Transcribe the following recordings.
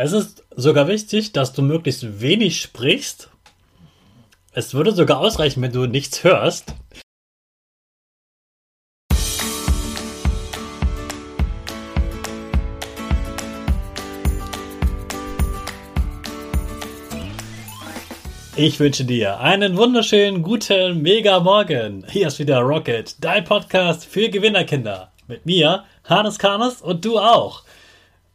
Es ist sogar wichtig, dass du möglichst wenig sprichst. Es würde sogar ausreichen, wenn du nichts hörst. Ich wünsche dir einen wunderschönen guten Mega Morgen. Hier ist wieder Rocket, dein Podcast für Gewinnerkinder. Mit mir, Hannes Karnes und du auch.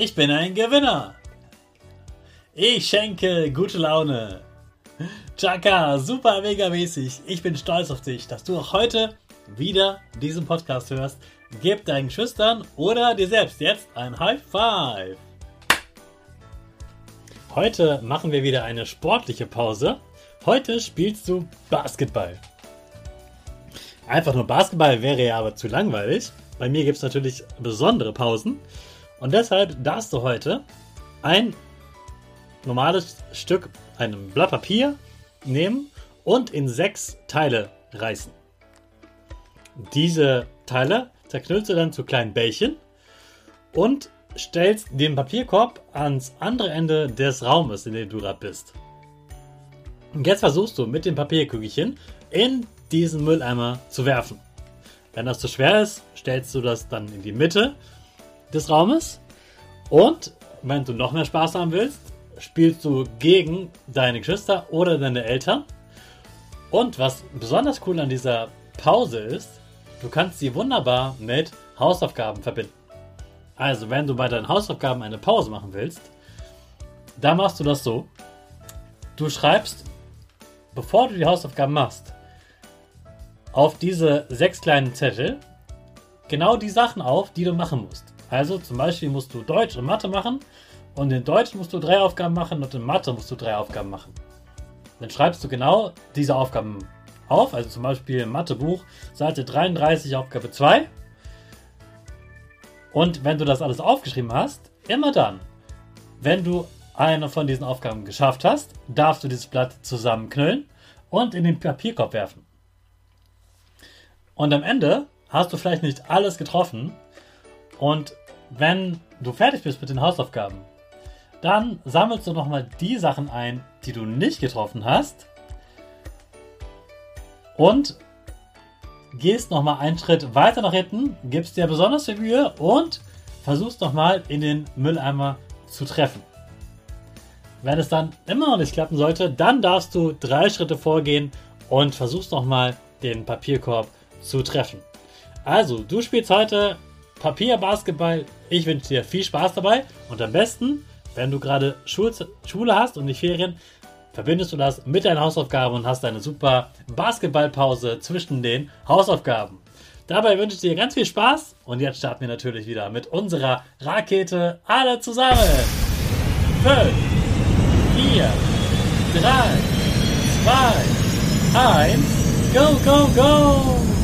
Ich bin ein Gewinner. Ich schenke gute Laune. Chaka, super mega mäßig. Ich bin stolz auf dich, dass du auch heute wieder diesen Podcast hörst. Gib deinen Schüchtern oder dir selbst jetzt ein High Five. Heute machen wir wieder eine sportliche Pause. Heute spielst du Basketball. Einfach nur Basketball wäre ja aber zu langweilig. Bei mir gibt es natürlich besondere Pausen. Und deshalb darfst du heute ein normales Stück, einem Blatt Papier nehmen und in sechs Teile reißen. Diese Teile zerknüllst du dann zu kleinen Bällchen und stellst den Papierkorb ans andere Ende des Raumes, in dem du gerade bist. Und jetzt versuchst du mit dem Papierkügelchen in diesen Mülleimer zu werfen. Wenn das zu schwer ist, stellst du das dann in die Mitte des Raumes. Und wenn du noch mehr Spaß haben willst, spielst du gegen deine Geschwister oder deine Eltern. Und was besonders cool an dieser Pause ist, du kannst sie wunderbar mit Hausaufgaben verbinden. Also, wenn du bei deinen Hausaufgaben eine Pause machen willst, dann machst du das so. Du schreibst, bevor du die Hausaufgaben machst, auf diese sechs kleinen Zettel genau die Sachen auf, die du machen musst. Also zum Beispiel musst du Deutsch und Mathe machen und in Deutsch musst du drei Aufgaben machen und in Mathe musst du drei Aufgaben machen. Dann schreibst du genau diese Aufgaben auf, also zum Beispiel im Mathebuch, Seite 33, Aufgabe 2. Und wenn du das alles aufgeschrieben hast, immer dann, wenn du eine von diesen Aufgaben geschafft hast, darfst du dieses Blatt zusammenknüllen und in den Papierkorb werfen. Und am Ende hast du vielleicht nicht alles getroffen. Und wenn du fertig bist mit den Hausaufgaben, dann sammelst du nochmal die Sachen ein, die du nicht getroffen hast. Und gehst nochmal einen Schritt weiter nach hinten, gibst dir besonders viel Mühe und versuchst nochmal in den Mülleimer zu treffen. Wenn es dann immer noch nicht klappen sollte, dann darfst du drei Schritte vorgehen und versuchst nochmal den Papierkorb zu treffen. Also, du spielst heute Papierbasketball. Ich wünsche dir viel Spaß dabei und am besten wenn du gerade Schule hast und nicht Ferien, verbindest du das mit deinen Hausaufgaben und hast eine super Basketballpause zwischen den Hausaufgaben. Dabei wünsche ich dir ganz viel Spaß und jetzt starten wir natürlich wieder mit unserer Rakete alle zusammen. 5, 4, 3, 2, 1, go, go, go!